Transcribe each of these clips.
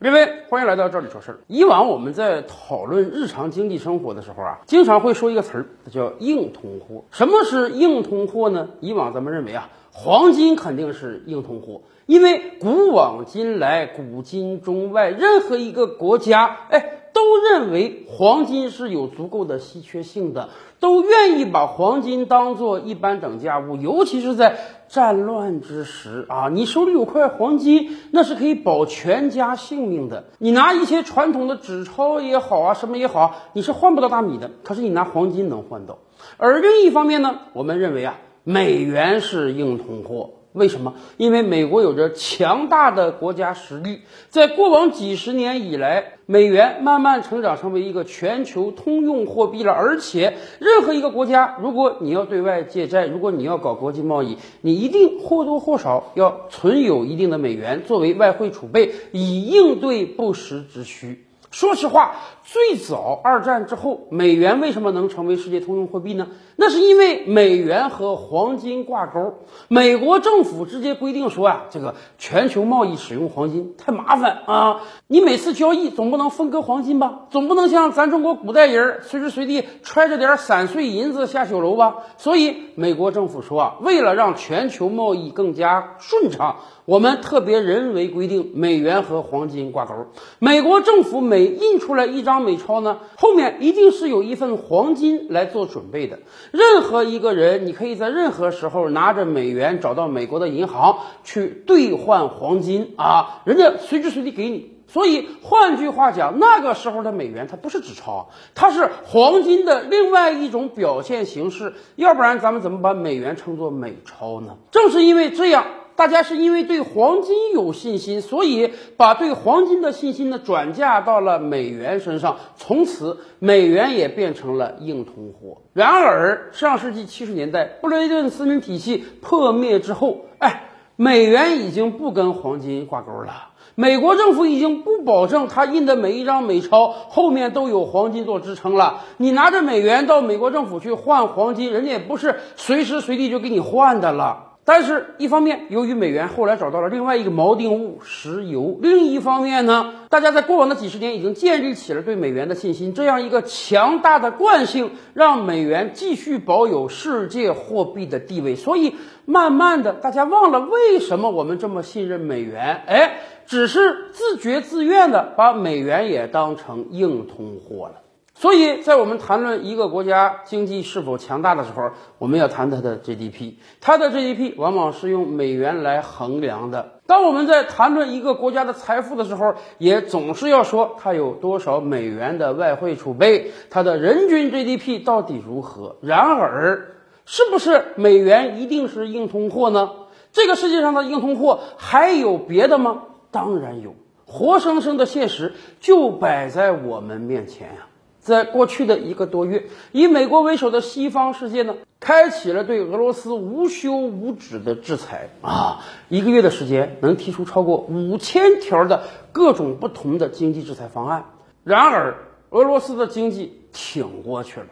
各位，欢迎来到这里说事儿。以往我们在讨论日常经济生活的时候啊，经常会说一个词儿，它叫硬通货。什么是硬通货呢？以往咱们认为啊，黄金肯定是硬通货，因为古往今来，古今中外，任何一个国家，哎。都认为黄金是有足够的稀缺性的，都愿意把黄金当做一般等价物，尤其是在战乱之时啊，你手里有块黄金，那是可以保全家性命的。你拿一些传统的纸钞也好啊，什么也好，你是换不到大米的，可是你拿黄金能换到。而另一方面呢，我们认为啊，美元是硬通货。为什么？因为美国有着强大的国家实力，在过往几十年以来，美元慢慢成长成为一个全球通用货币了。而且，任何一个国家，如果你要对外借债，如果你要搞国际贸易，你一定或多或少要存有一定的美元作为外汇储备，以应对不时之需。说实话，最早二战之后，美元为什么能成为世界通用货币呢？那是因为美元和黄金挂钩。美国政府直接规定说啊，这个全球贸易使用黄金太麻烦啊！你每次交易总不能分割黄金吧？总不能像咱中国古代人随时随地揣着点散碎银子下酒楼吧？所以美国政府说啊，为了让全球贸易更加顺畅。我们特别人为规定美元和黄金挂钩。美国政府每印出来一张美钞呢，后面一定是有一份黄金来做准备的。任何一个人，你可以在任何时候拿着美元找到美国的银行去兑换黄金啊，人家随时随地给你。所以换句话讲，那个时候的美元它不是纸钞，它是黄金的另外一种表现形式。要不然咱们怎么把美元称作美钞呢？正是因为这样。大家是因为对黄金有信心，所以把对黄金的信心呢转嫁到了美元身上，从此美元也变成了硬通货。然而，上世纪七十年代布雷顿森林体系破灭之后，哎，美元已经不跟黄金挂钩了。美国政府已经不保证他印的每一张美钞后面都有黄金做支撑了。你拿着美元到美国政府去换黄金，人家也不是随时随地就给你换的了。但是，一方面，由于美元后来找到了另外一个锚定物——石油；另一方面呢，大家在过往的几十年已经建立起了对美元的信心。这样一个强大的惯性，让美元继续保有世界货币的地位。所以，慢慢的，大家忘了为什么我们这么信任美元？哎，只是自觉自愿的把美元也当成硬通货了。所以在我们谈论一个国家经济是否强大的时候，我们要谈它的 GDP。它的 GDP 往往是用美元来衡量的。当我们在谈论一个国家的财富的时候，也总是要说它有多少美元的外汇储备，它的人均 GDP 到底如何。然而，是不是美元一定是硬通货呢？这个世界上的硬通货还有别的吗？当然有，活生生的现实就摆在我们面前呀。在过去的一个多月，以美国为首的西方世界呢，开启了对俄罗斯无休无止的制裁啊！一个月的时间，能提出超过五千条的各种不同的经济制裁方案。然而，俄罗斯的经济挺过去了，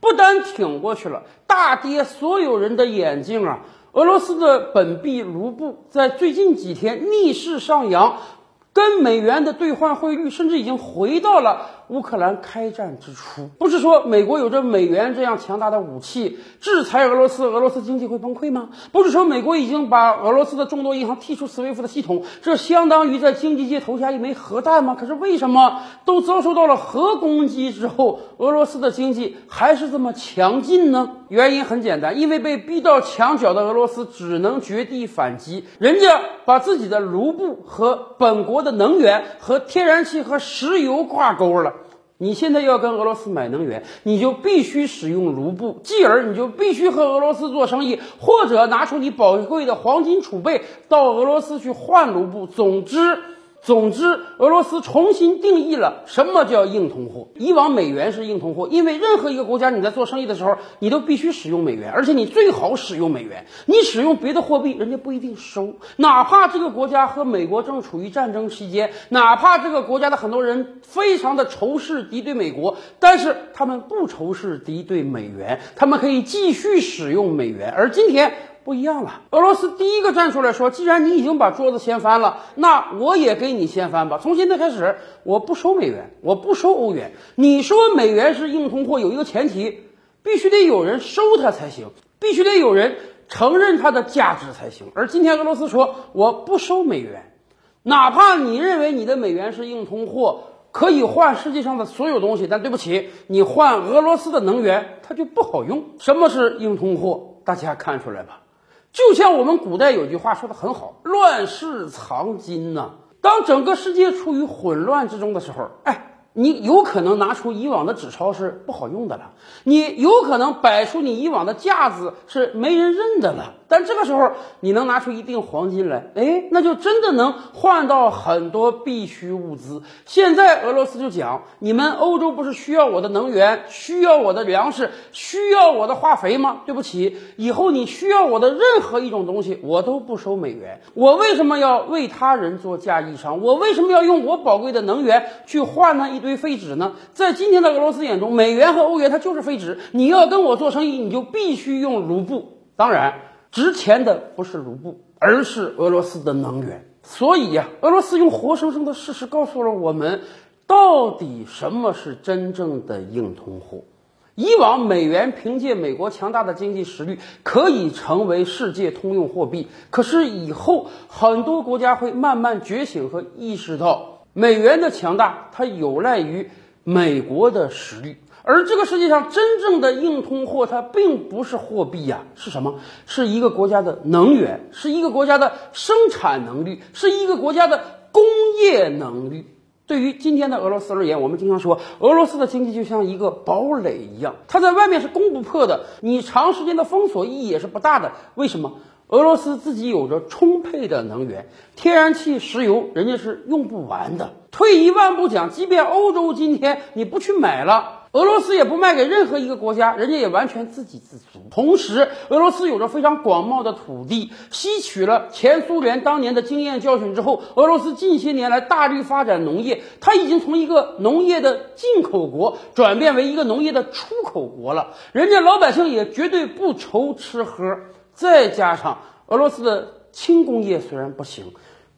不单挺过去了，大跌所有人的眼镜啊！俄罗斯的本币卢布在最近几天逆势上扬，跟美元的兑换汇率甚至已经回到了。乌克兰开战之初，不是说美国有着美元这样强大的武器制裁俄罗斯，俄罗斯经济会崩溃吗？不是说美国已经把俄罗斯的众多银行剔出 SWIFT 的系统，这相当于在经济界投下一枚核弹吗？可是为什么都遭受到了核攻击之后，俄罗斯的经济还是这么强劲呢？原因很简单，因为被逼到墙角的俄罗斯只能绝地反击，人家把自己的卢布和本国的能源和天然气和石油挂钩了。你现在要跟俄罗斯买能源，你就必须使用卢布，继而你就必须和俄罗斯做生意，或者拿出你宝贵的黄金储备到俄罗斯去换卢布。总之。总之，俄罗斯重新定义了什么叫硬通货。以往美元是硬通货，因为任何一个国家你在做生意的时候，你都必须使用美元，而且你最好使用美元。你使用别的货币，人家不一定收。哪怕这个国家和美国正处于战争期间，哪怕这个国家的很多人非常的仇视敌对美国，但是他们不仇视敌对美元，他们可以继续使用美元。而今天。不一样了。俄罗斯第一个站出来说，既然你已经把桌子掀翻了，那我也给你掀翻吧。从现在开始，我不收美元，我不收欧元。你说美元是硬通货，有一个前提，必须得有人收它才行，必须得有人承认它的价值才行。而今天俄罗斯说，我不收美元，哪怕你认为你的美元是硬通货。可以换世界上的所有东西，但对不起，你换俄罗斯的能源，它就不好用。什么是硬通货？大家看出来吧？就像我们古代有句话说的很好：“乱世藏金”呐。当整个世界处于混乱之中的时候，哎。你有可能拿出以往的纸钞是不好用的了，你有可能摆出你以往的架子是没人认的了。但这个时候你能拿出一锭黄金来，哎，那就真的能换到很多必需物资。现在俄罗斯就讲，你们欧洲不是需要我的能源，需要我的粮食，需要我的化肥吗？对不起，以后你需要我的任何一种东西，我都不收美元。我为什么要为他人做嫁衣裳？我为什么要用我宝贵的能源去换那一？堆废纸呢？在今天的俄罗斯眼中，美元和欧元它就是废纸。你要跟我做生意，你就必须用卢布。当然，值钱的不是卢布，而是俄罗斯的能源。所以呀，俄罗斯用活生生的事实告诉了我们，到底什么是真正的硬通货。以往美元凭借美国强大的经济实力可以成为世界通用货币，可是以后很多国家会慢慢觉醒和意识到。美元的强大，它有赖于美国的实力，而这个世界上真正的硬通货，它并不是货币呀，是什么？是一个国家的能源，是一个国家的生产能力，是一个国家的工业能力。对于今天的俄罗斯而言，我们经常说，俄罗斯的经济就像一个堡垒一样，它在外面是攻不破的，你长时间的封锁意义也是不大的。为什么？俄罗斯自己有着充沛的能源，天然气、石油，人家是用不完的。退一万步讲，即便欧洲今天你不去买了，俄罗斯也不卖给任何一个国家，人家也完全自给自足。同时，俄罗斯有着非常广袤的土地，吸取了前苏联当年的经验教训之后，俄罗斯近些年来大力发展农业，它已经从一个农业的进口国转变为一个农业的出口国了。人家老百姓也绝对不愁吃喝。再加上俄罗斯的轻工业虽然不行，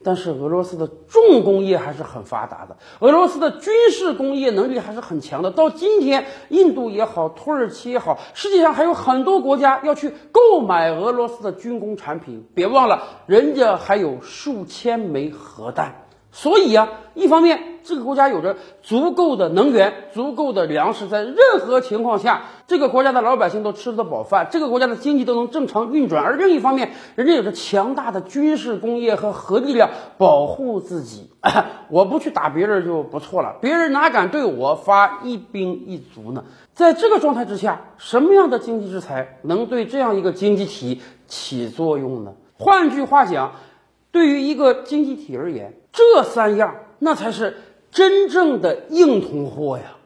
但是俄罗斯的重工业还是很发达的。俄罗斯的军事工业能力还是很强的。到今天，印度也好，土耳其也好，世界上还有很多国家要去购买俄罗斯的军工产品。别忘了，人家还有数千枚核弹。所以啊，一方面这个国家有着足够的能源、足够的粮食，在任何情况下，这个国家的老百姓都吃得饱饭，这个国家的经济都能正常运转；而另一方面，人家有着强大的军事工业和核力量保护自己。我不去打别人就不错了，别人哪敢对我发一兵一卒呢？在这个状态之下，什么样的经济制裁能对这样一个经济体起作用呢？换句话讲，对于一个经济体而言，这三样，那才是真正的硬通货呀。